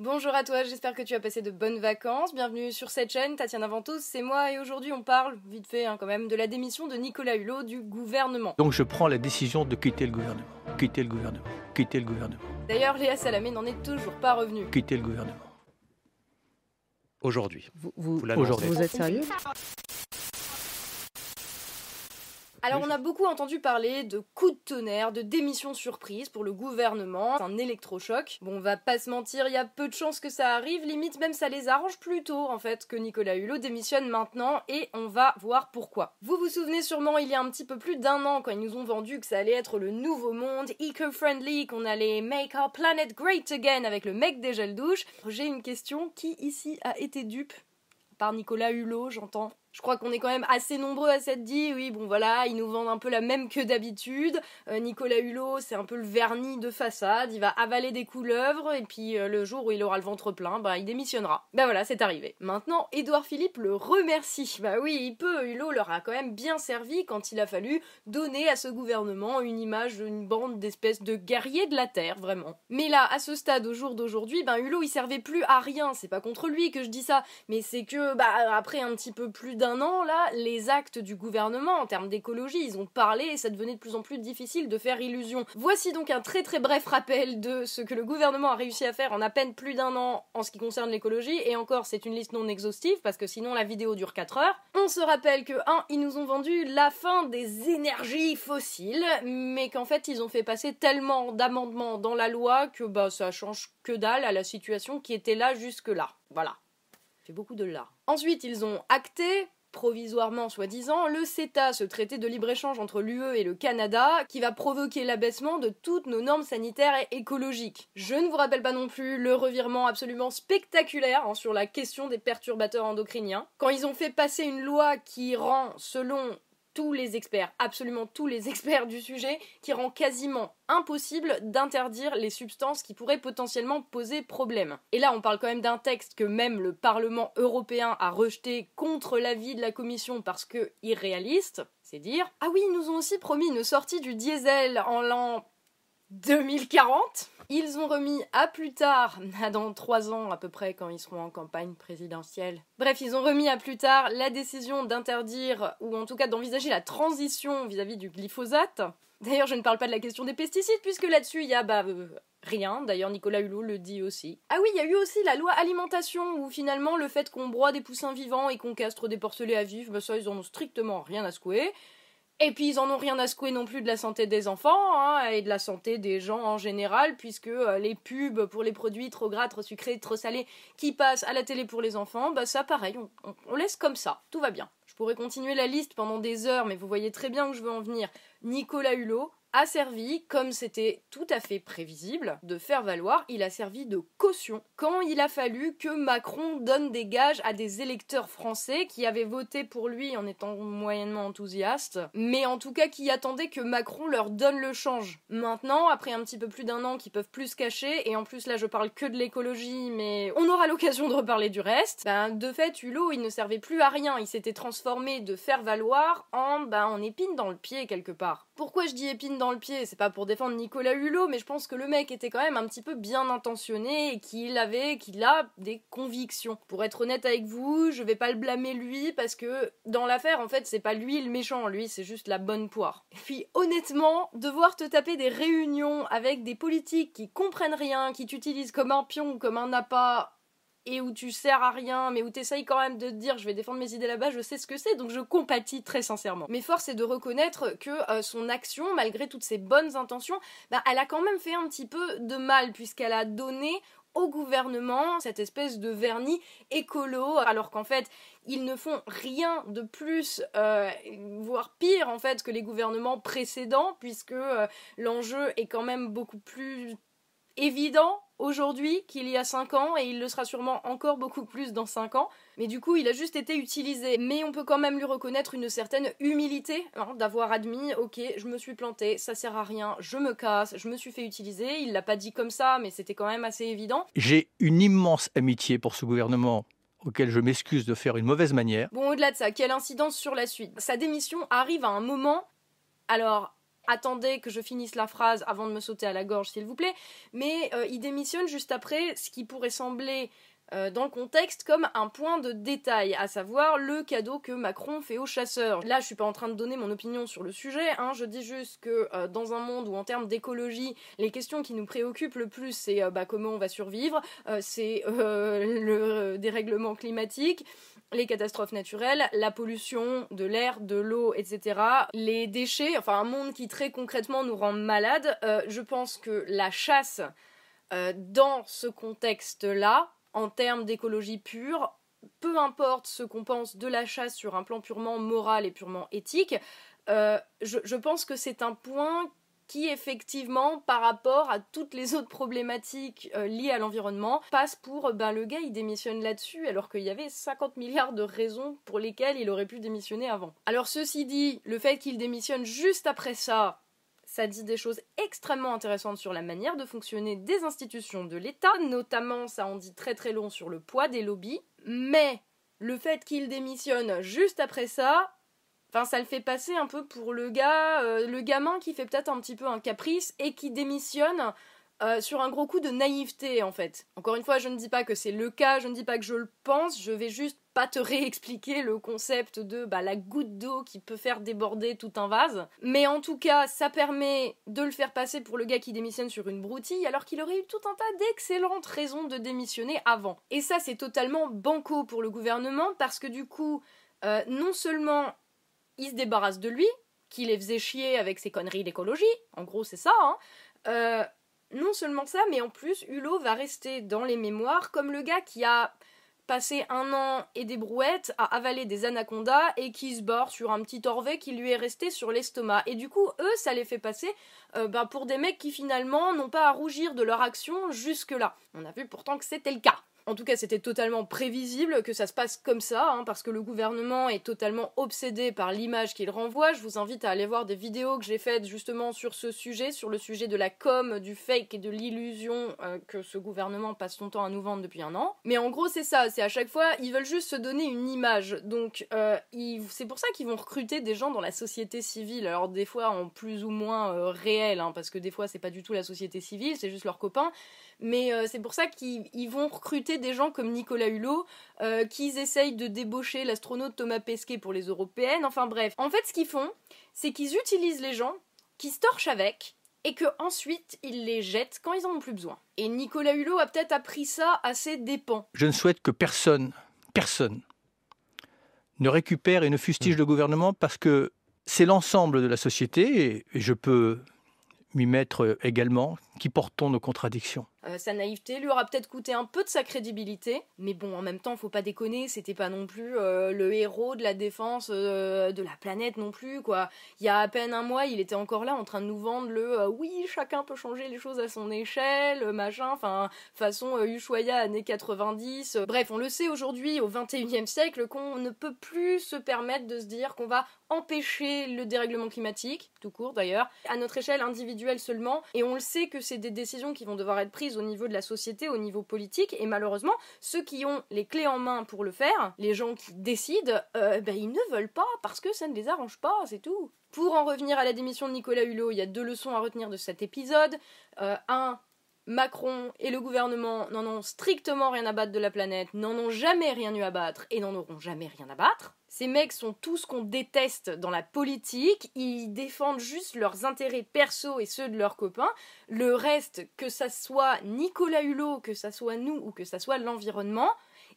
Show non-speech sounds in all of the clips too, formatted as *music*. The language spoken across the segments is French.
Bonjour à toi, j'espère que tu as passé de bonnes vacances. Bienvenue sur cette chaîne, Tatiana Ventos, c'est moi et aujourd'hui on parle, vite fait hein, quand même, de la démission de Nicolas Hulot du gouvernement. Donc je prends la décision de quitter le gouvernement. Quitter le gouvernement. Quitter le gouvernement. D'ailleurs, Léa Salamé n'en est toujours pas revenue. Quitter le gouvernement. Aujourd'hui. Vous, vous, Aujourd'hui. vous êtes sérieux? Alors on a beaucoup entendu parler de coups de tonnerre, de démission surprise pour le gouvernement, un électrochoc. Bon, on va pas se mentir, il y a peu de chances que ça arrive, limite même ça les arrange plutôt en fait que Nicolas Hulot démissionne maintenant et on va voir pourquoi. Vous vous souvenez sûrement il y a un petit peu plus d'un an quand ils nous ont vendu que ça allait être le nouveau monde, eco-friendly, qu'on allait make our planet great again avec le mec des gels douche. J'ai une question, qui ici a été dupe par Nicolas Hulot, j'entends je crois qu'on est quand même assez nombreux à s'être dit, oui, bon voilà, ils nous vendent un peu la même que d'habitude. Euh, Nicolas Hulot, c'est un peu le vernis de façade, il va avaler des couleuvres, et puis euh, le jour où il aura le ventre plein, bah il démissionnera. Bah voilà, c'est arrivé. Maintenant, Édouard Philippe le remercie. Bah oui, il peut, Hulot leur a quand même bien servi quand il a fallu donner à ce gouvernement une image d'une bande d'espèces de guerriers de la Terre, vraiment. Mais là, à ce stade, au jour d'aujourd'hui, ben Hulot il servait plus à rien, c'est pas contre lui que je dis ça, mais c'est que, bah après un petit peu plus d'un an, là, les actes du gouvernement en termes d'écologie, ils ont parlé et ça devenait de plus en plus difficile de faire illusion. Voici donc un très très bref rappel de ce que le gouvernement a réussi à faire en à peine plus d'un an en ce qui concerne l'écologie, et encore c'est une liste non exhaustive parce que sinon la vidéo dure 4 heures. On se rappelle que 1. Ils nous ont vendu la fin des énergies fossiles, mais qu'en fait ils ont fait passer tellement d'amendements dans la loi que bah ça change que dalle à la situation qui était là jusque là. Voilà. Fait beaucoup de là. Ensuite, ils ont acté provisoirement soi-disant, le CETA, ce traité de libre-échange entre l'UE et le Canada, qui va provoquer l'abaissement de toutes nos normes sanitaires et écologiques. Je ne vous rappelle pas non plus le revirement absolument spectaculaire hein, sur la question des perturbateurs endocriniens. Quand ils ont fait passer une loi qui rend, selon tous les experts, absolument tous les experts du sujet, qui rend quasiment impossible d'interdire les substances qui pourraient potentiellement poser problème. Et là, on parle quand même d'un texte que même le Parlement européen a rejeté contre l'avis de la Commission parce que irréaliste, c'est dire. Ah oui, ils nous ont aussi promis une sortie du diesel en l'an 2040. Ils ont remis à plus tard, dans trois ans à peu près, quand ils seront en campagne présidentielle. Bref, ils ont remis à plus tard la décision d'interdire, ou en tout cas d'envisager la transition vis-à-vis du glyphosate. D'ailleurs, je ne parle pas de la question des pesticides, puisque là-dessus, il y a bah, euh, rien. D'ailleurs, Nicolas Hulot le dit aussi. Ah oui, il y a eu aussi la loi alimentation, où finalement, le fait qu'on broie des poussins vivants et qu'on castre des porcelets à vif, bah ça, ils en ont strictement rien à secouer. Et puis ils en ont rien à secouer non plus de la santé des enfants hein, et de la santé des gens en général, puisque euh, les pubs pour les produits trop gras, trop sucrés, trop salés qui passent à la télé pour les enfants, bah ça pareil, on, on- on laisse comme ça, tout va bien. Je pourrais continuer la liste pendant des heures, mais vous voyez très bien où je veux en venir. Nicolas Hulot a servi, comme c'était tout à fait prévisible, de faire valoir, il a servi de caution quand il a fallu que Macron donne des gages à des électeurs français qui avaient voté pour lui en étant moyennement enthousiastes, mais en tout cas qui attendaient que Macron leur donne le change. Maintenant, après un petit peu plus d'un an qu'ils peuvent plus se cacher, et en plus là je parle que de l'écologie, mais on aura l'occasion de reparler du reste, ben de fait Hulot il ne servait plus à rien, il s'était transformé de faire valoir en, ben, en épine dans le pied quelque part. Pourquoi je dis épine dans le pied C'est pas pour défendre Nicolas Hulot, mais je pense que le mec était quand même un petit peu bien intentionné et qu'il avait, qu'il a des convictions. Pour être honnête avec vous, je vais pas le blâmer lui parce que dans l'affaire, en fait, c'est pas lui le méchant, lui, c'est juste la bonne poire. Et puis, honnêtement, devoir te taper des réunions avec des politiques qui comprennent rien, qui t'utilisent comme un pion comme un appât, et où tu sers à rien, mais où t'essayes quand même de te dire je vais défendre mes idées là-bas, je sais ce que c'est, donc je compatis très sincèrement. Mais force est de reconnaître que euh, son action, malgré toutes ses bonnes intentions, bah, elle a quand même fait un petit peu de mal, puisqu'elle a donné au gouvernement cette espèce de vernis écolo, alors qu'en fait, ils ne font rien de plus, euh, voire pire en fait, que les gouvernements précédents, puisque euh, l'enjeu est quand même beaucoup plus évident aujourd'hui qu'il y a 5 ans et il le sera sûrement encore beaucoup plus dans 5 ans. Mais du coup, il a juste été utilisé. Mais on peut quand même lui reconnaître une certaine humilité hein, d'avoir admis ok, je me suis planté, ça sert à rien, je me casse, je me suis fait utiliser. Il l'a pas dit comme ça, mais c'était quand même assez évident. J'ai une immense amitié pour ce gouvernement auquel je m'excuse de faire une mauvaise manière. Bon, au-delà de ça, quelle incidence sur la suite? Sa démission arrive à un moment. Alors, attendez que je finisse la phrase avant de me sauter à la gorge, s'il vous plaît. Mais euh, il démissionne juste après ce qui pourrait sembler euh, dans le contexte comme un point de détail, à savoir le cadeau que Macron fait aux chasseurs. Là, je suis pas en train de donner mon opinion sur le sujet, hein, je dis juste que euh, dans un monde où en termes d'écologie, les questions qui nous préoccupent le plus, c'est bah, comment on va survivre, c'est *laughs* le dérèglement climatique, les catastrophes naturelles, la pollution de l'air, de l'eau, etc. Les déchets, enfin un monde qui très concrètement nous rend malades. Euh, je pense que la chasse, euh, dans ce contexte-là, en termes d'écologie pure, peu importe ce qu'on pense de la chasse sur un plan purement moral et purement éthique, euh, je, pense que c'est un point qui effectivement par rapport à toutes les autres problématiques euh, liées à l'environnement passe pour ben le gars il démissionne là-dessus alors qu'il y avait 50 milliards de raisons pour lesquelles il aurait pu démissionner avant. Alors ceci dit, le fait qu'il démissionne juste après ça, ça dit des choses extrêmement intéressantes sur la manière de fonctionner des institutions de l'État, notamment ça en dit très très long sur le poids des lobbies, mais le fait qu'il démissionne juste après ça, Enfin, ça le fait passer un peu pour le gars, euh, le gamin qui fait peut-être un petit peu un caprice et qui démissionne euh, sur un gros coup de naïveté en fait. Encore une fois, je ne dis pas que c'est le cas, je ne dis pas que je le pense, je vais juste pas te *laughs* réexpliquer le concept de bah, la goutte d'eau qui peut faire déborder tout un vase. Mais en tout cas, ça permet de le faire passer pour le gars qui démissionne sur une broutille alors qu'il aurait eu tout un tas d'excellentes raisons de démissionner avant. Et ça, c'est totalement banco pour le gouvernement parce que du coup, euh, non seulement il se débarrasse de lui, qui les faisait chier avec ses conneries d'écologie, en gros c'est ça, hein. Euh, non seulement ça, mais en plus, Hulot va rester dans les mémoires comme le gars qui a passé un an et des brouettes à avaler des anacondas et qui se barre sur un petit orvet qui lui est resté sur l'estomac. Et du coup, eux, ça les fait passer euh, ben, pour des mecs qui finalement n'ont pas à rougir de leur action jusque-là. On a vu pourtant que c'était le cas. En tout cas, c'était totalement prévisible que ça se passe comme ça, hein, parce que le gouvernement est totalement obsédé par l'image qu'il renvoie. Je vous invite à aller voir des vidéos que j'ai faites justement sur ce sujet, sur le sujet de la com, du fake et de l'illusion euh, que ce gouvernement passe son temps à nous vendre depuis un an. Mais en gros, c'est ça, c'est à chaque fois, ils veulent juste se donner une image. Donc, euh, c'est pour ça qu'ils vont recruter des gens dans la société civile. Alors, des fois, en plus ou moins euh, réel, hein, parce que des fois, c'est pas du tout la société civile, c'est juste leurs copains. Mais c'est pour ça qu'ils vont recruter des gens comme Nicolas Hulot, euh, qui essayent de débaucher l'astronaute Thomas Pesquet pour les européennes. Enfin bref. En fait, ce qu'ils font, c'est qu'ils utilisent les gens, qui se torchent avec, et que ensuite ils les jettent quand ils en ont plus besoin. Et Nicolas Hulot a peut-être appris ça à ses dépens. Je ne souhaite que personne, personne, ne récupère et ne fustige le gouvernement parce que c'est l'ensemble de la société, et je peux m'y mettre également, qui portons nos contradictions. Euh, sa naïveté lui aura peut-être coûté un peu de sa crédibilité, mais bon, en même temps, faut pas déconner, c'était pas non plus euh, le héros de la défense euh, de la planète non plus, quoi. Il y a à peine un mois, il était encore là en train de nous vendre le oui, chacun peut changer les choses à son échelle, machin, enfin, façon Ushuaïa années 90. Bref, on le sait aujourd'hui, au 21e siècle, qu'on ne peut plus se permettre de se dire qu'on va empêcher le dérèglement climatique, tout court d'ailleurs, à notre échelle individuelle seulement, et on le sait que c'est des décisions qui vont devoir être prises au niveau de la société, au niveau politique, et malheureusement, ceux qui ont les clés en main pour le faire, les gens qui décident, euh, ben, ils ne veulent pas parce que ça ne les arrange pas, c'est tout. Pour en revenir à la démission de Nicolas Hulot, il y a deux leçons à retenir de cet épisode. Euh, un, Macron et le gouvernement n'en ont strictement rien à battre de la planète, n'en ont jamais rien eu à battre et n'en auront jamais rien à battre. Ces mecs sont tous qu'on déteste dans la politique, ils défendent juste leurs intérêts perso et ceux de leurs copains. Le reste, que ça soit Nicolas Hulot, que ça soit nous ou que ça soit l'environnement,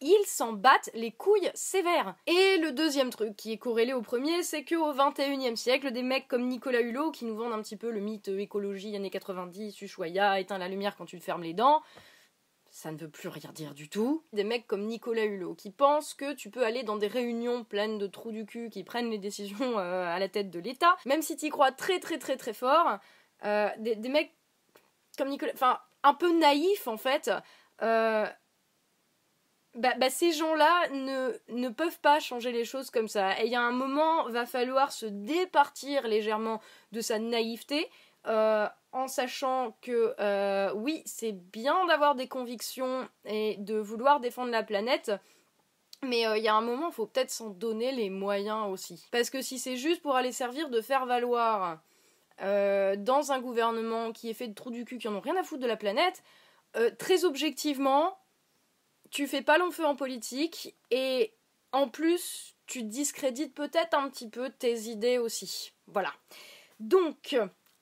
ils s'en battent les couilles sévères. Et le deuxième truc qui est corrélé au premier, c'est qu'au 21e siècle, des mecs comme Nicolas Hulot qui nous vendent un petit peu le mythe écologie années 90, Ushuaïa, éteins la lumière quand tu te fermes les dents, ça ne veut plus rien dire du tout. Des mecs comme Nicolas Hulot qui pensent que tu peux aller dans des réunions pleines de trous du cul qui prennent les décisions *laughs* euh, à la tête de l'État, même si tu y crois très très très très fort. Euh, des, mecs comme Nicolas, enfin un peu naïfs en fait. Euh, bah, bah, ces gens-là ne, peuvent pas changer les choses comme ça. Et il y a un moment, va falloir se départir légèrement de sa naïveté, euh, en sachant que euh, oui, c'est bien d'avoir des convictions et de vouloir défendre la planète, mais euh, il y a un moment, il faut peut-être s'en donner les moyens aussi. Parce que si c'est juste pour aller servir de faire valoir dans un gouvernement qui est fait de trous du cul qui en ont rien à foutre de la planète, très objectivement, tu fais pas long feu en politique et en plus, tu discrédites peut-être un petit peu tes idées aussi. Voilà. Donc,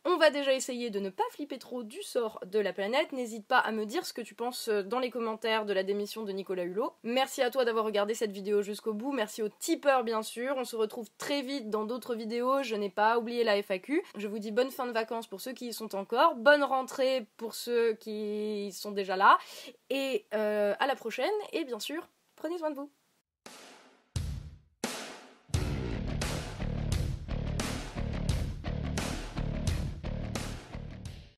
on va déjà essayer de ne pas flipper trop du sort de la planète. N'hésite pas à me dire ce que tu penses dans les commentaires de la démission de Nicolas Hulot. Merci à toi d'avoir regardé cette vidéo jusqu'au bout. Merci aux tipeurs, bien sûr. On se retrouve très vite dans d'autres vidéos. Je n'ai pas oublié la FAQ. Je vous dis bonne fin de vacances pour ceux qui y sont encore. Bonne rentrée pour ceux qui sont déjà là. Et euh, à la prochaine. Et bien sûr, prenez soin de vous.